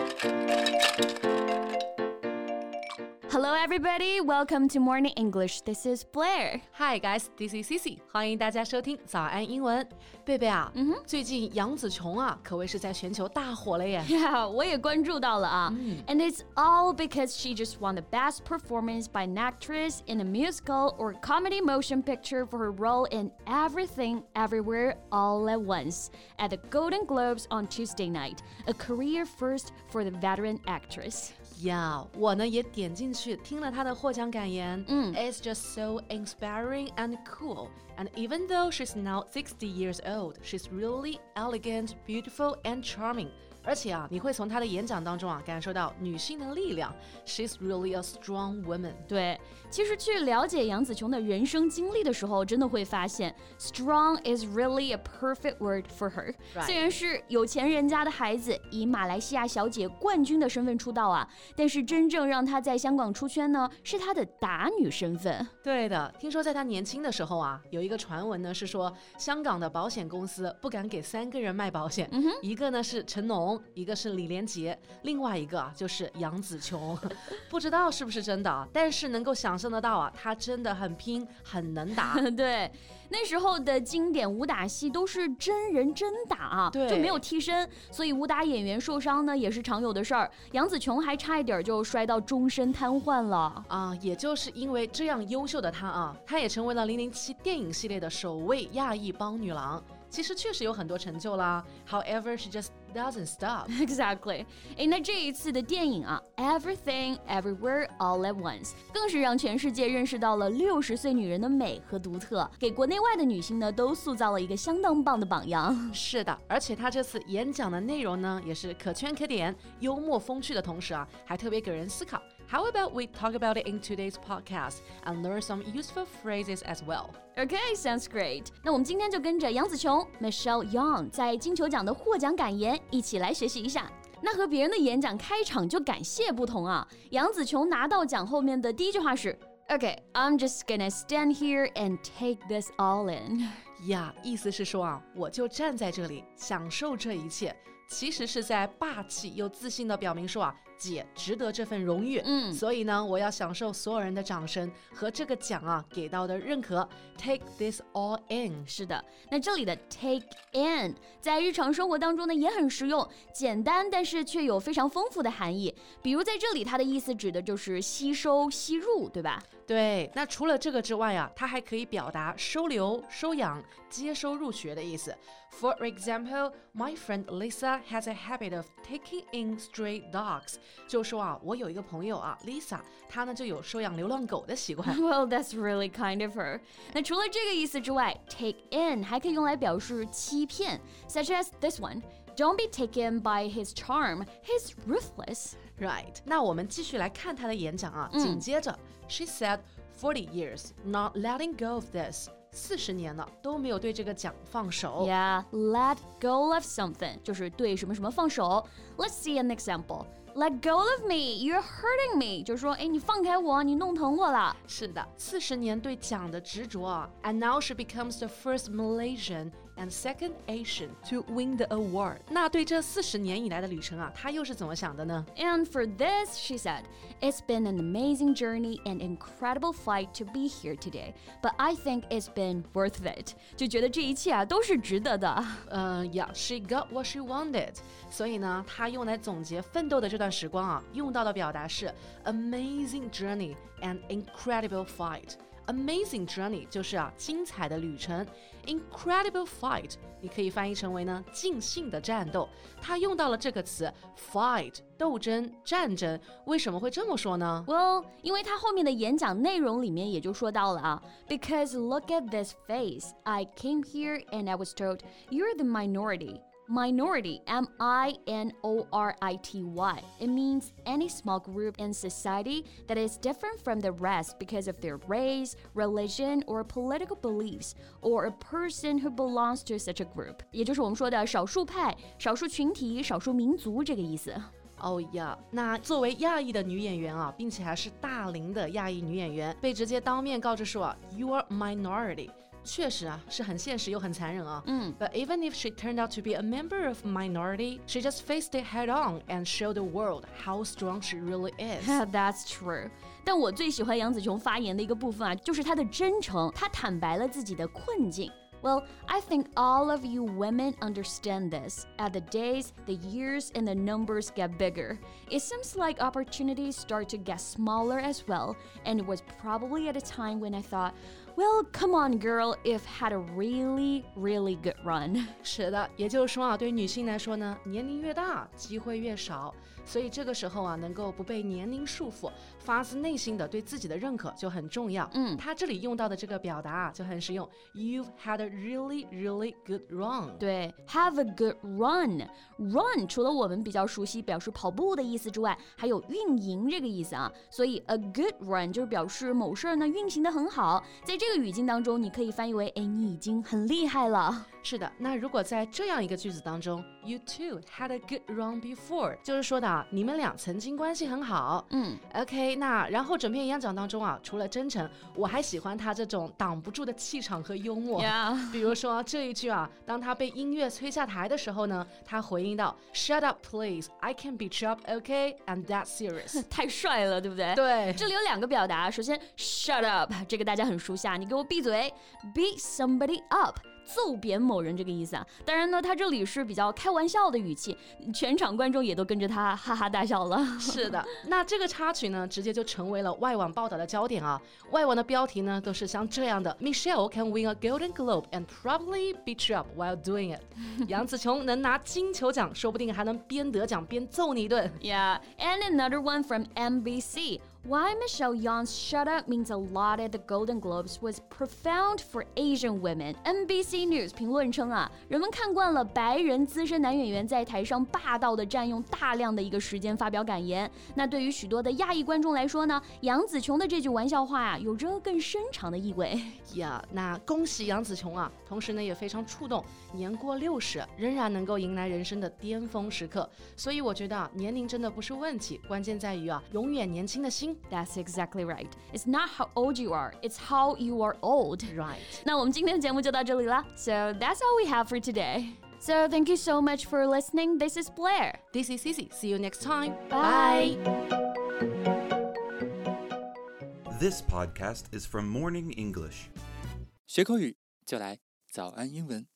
Música Hello, everybody. Welcome to Morning English. This is Blair. Hi, guys. This is Cici. 欢迎大家收听早安英文。贝贝啊，嗯哼，最近杨紫琼啊，可谓是在全球大火了耶。Yeah，我也关注到了啊。And it's all because she just won the Best Performance by an Actress in a Musical or Comedy Motion Picture for her role in Everything Everywhere All at Once at the Golden Globes on Tuesday night, a career first for the veteran actress. 呀，我呢也点进去听了她的获奖感言。嗯，It's just so inspiring and cool. And even though she's now sixty years old, she's really elegant, beautiful, and charming. 而且啊，你会从她的演讲当中啊感受到女性的力量。She's really a strong woman。对，其实去了解杨紫琼的人生经历的时候，真的会发现，strong is really a perfect word for her。虽然是有钱人家的孩子，以马来西亚小姐冠军的身份出道啊，但是真正让她在香港出圈呢，是她的打女身份。对的，听说在她年轻的时候啊，有一个传闻呢是说，香港的保险公司不敢给三个人卖保险，一个呢是成龙。一个是李连杰，另外一个啊就是杨紫琼，不知道是不是真的，但是能够想象得到啊，她真的很拼，很能打。对，那时候的经典武打戏都是真人真打啊，对，就没有替身，所以武打演员受伤呢也是常有的事儿。杨紫琼还差一点就摔到终身瘫痪了啊！也就是因为这样优秀的她啊，她也成为了《零零七》电影系列的首位亚裔帮女郎。其实确实有很多成就啦。However, she just doesn't stop. Exactly. 哎，那这一次的电影啊，Everything Everywhere All at Once，更是让全世界认识到了六十岁女人的美和独特，给国内外的女性呢都塑造了一个相当棒的榜样。是的，而且她这次演讲的内容呢，也是可圈可点，幽默风趣的同时啊，还特别给人思考。How about we talk about it in today's podcast and learn some useful phrases as well? Okay, sounds great. 那我们今天就跟着杨紫琼 Michelle Yeoh 在金球奖的获奖感言一起来学习一下。那和别人的演讲开场就感谢不同啊，杨紫琼拿到奖后面的第一句话是。Okay, I'm just gonna stand here and take this all in. 呀，yeah, 意思是说啊，我就站在这里享受这一切，其实是在霸气又自信的表明说啊，姐值得这份荣誉，嗯，所以呢，我要享受所有人的掌声和这个奖啊给到的认可。Take this all in，是的，那这里的 take in 在日常生活当中呢也很实用，简单但是却有非常丰富的含义。比如在这里，它的意思指的就是吸收、吸入，对吧？对。那除了这个之外啊，它还可以表达收留、收养、接收入学的意思。For example, my friend Lisa. has a habit of taking in stray dogs， 就说啊，我有一个朋友啊，Lisa，她呢就有收养流浪狗的习惯。Well, that's really kind of her。那除了这个意思之外，take in 还可以用来表示欺骗，such as this one。Don't be taken by his charm. He's ruthless. Right. 那我们继续来看她的演讲啊。紧接着，She said, "Forty years, not letting go of this." 四十年了都没有对这个奖放手。Yeah, let go of something 就是对什么什么放手。Let's see an example. Let go of me, you're hurting me，就是说，哎，你放开我，你弄疼我了。是的，四十年对奖的执着啊。And now she becomes the first Malaysian and second Asian to win the award。那对这四十年以来的旅程啊，她又是怎么想的呢？And for this, she said, "It's been an amazing journey and incredible fight to be here today, but I think it's been worth it." 就觉得这一切啊都是值得的。嗯，Yeah, she got what she wanted。所以呢，她用来总结奋斗的这段时光啊，用到的表达是 amazing journey and incredible fight。 Amazing journey 就是啊精彩的旅程，incredible fight 你可以翻译成为呢尽兴的战斗。它用到了这个词 fight 斗争战争，为什么会这么说呢？Well，因为它后面的演讲内容里面也就说到了啊，Because look at this face, I came here and I was told you're the minority. Minority, M I N O R I T Y. It means any small group in society that is different from the rest because of their race, religion, or political beliefs, or a person who belongs to such a group. 也就是我们说的少数派、少数群体、少数民族这个意思。哦呀，那作为亚裔的女演员啊，并且还是大龄的亚裔女演员，被直接当面告知说，You are minority。 确实啊，是很现实又很残忍啊。嗯 But even if she turned out to be a member of minority, she just faced it head on and showed the world how strong she really is. That's true。但我最喜欢杨紫琼发言的一个部分啊，就是她的真诚，她坦白了自己的困境。Well, I think all of you women understand this. As the days, the years, and the numbers get bigger, it seems like opportunities start to get smaller as well. And it was probably at a time when I thought, well, come on, girl, if had a really, really good run. 是的，也就是说啊，对于女性来说呢，年龄越大，机会越少， 所以这个时候啊，能够不被年龄束缚，发自内心的对自己的认可就很重要。嗯他这里用到的这个表达啊，就很实用。You've had a really, really good run。对，have a good run。run 除了我们比较熟悉表示跑步的意思之外，还有运营这个意思啊。所以 a good run 就是表示某事儿呢运行的很好。在这个语境当中，你可以翻译为哎，你已经很厉害了。是的，那如果在这样一个句子当中，You too had a good run before，就是说的啊，你们俩曾经关系很好。嗯 OK，那然后整篇演讲当中啊，除了真诚，我还喜欢他这种挡不住的气场和幽默。比如说这一句啊，当他被音乐催下台的时候呢，他回应道：“Shut up, please. I can beat you up, OK? I'm that serious。太帅了，对不对？”。对，这里有两个表达，首先 shut up，这个大家很熟悉啊，你给我闭嘴，beat somebody up。揍扁某人这个意思啊，当然呢，他这里是比较开玩笑的语气，全场观众也都跟着他哈哈大笑了。是的。那这个插曲呢，直接就成为了外网报道的焦点啊。外网的标题呢，都是像这样的：Michelle can win a Golden Globe and probably beat you up while doing it。杨紫琼能拿金球奖，说不定还能边得奖边揍你一顿。Yeah, and another one from NBC. Why Michelle Yeoh's "Shut Up" means a lot at the Golden Globes was profound for Asian women. NBC News 评论称啊，人们看惯了白人资深男演员在台上霸道的占用大量的一个时间发表感言。那对于许多的亚裔观众来说呢，杨紫琼的这句玩笑话啊，有着更深长的意味。呀那恭喜杨紫琼啊！同时呢，也非常触动，年过六十仍然能够迎来人生的巅峰时刻。所以我觉得啊，年龄真的不是问题，关键在于啊，永远年轻的心。That's exactly right. It's not how old you are, it's how you are old. Right. 那我们今天的节目就到这里了。So that's all we have for today. So thank you so much for listening. This is Blair. This is Cici. See you next time. Bye. This podcast is from Morning English. 学口语就来早安英文。